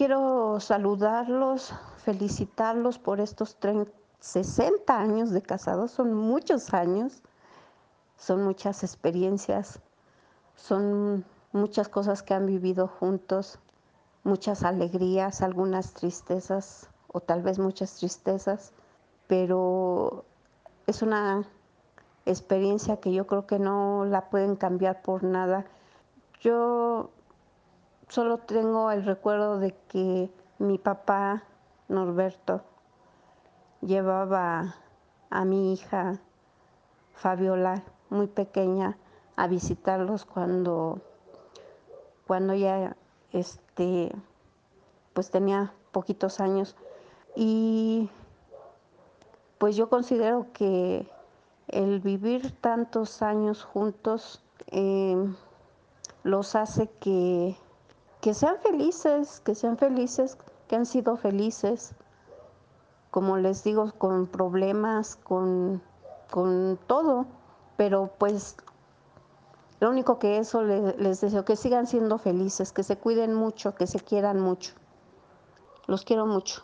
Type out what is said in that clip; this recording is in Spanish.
quiero saludarlos, felicitarlos por estos 60 años de casados, son muchos años, son muchas experiencias, son muchas cosas que han vivido juntos, muchas alegrías, algunas tristezas o tal vez muchas tristezas, pero es una experiencia que yo creo que no la pueden cambiar por nada. Yo solo tengo el recuerdo de que mi papá, Norberto, llevaba a mi hija Fabiola, muy pequeña, a visitarlos cuando, cuando ella este, pues tenía poquitos años. Y pues yo considero que el vivir tantos años juntos eh, los hace que, que sean felices, que sean felices, que han sido felices, como les digo, con problemas, con, con todo, pero pues lo único que eso les, les deseo, que sigan siendo felices, que se cuiden mucho, que se quieran mucho. Los quiero mucho.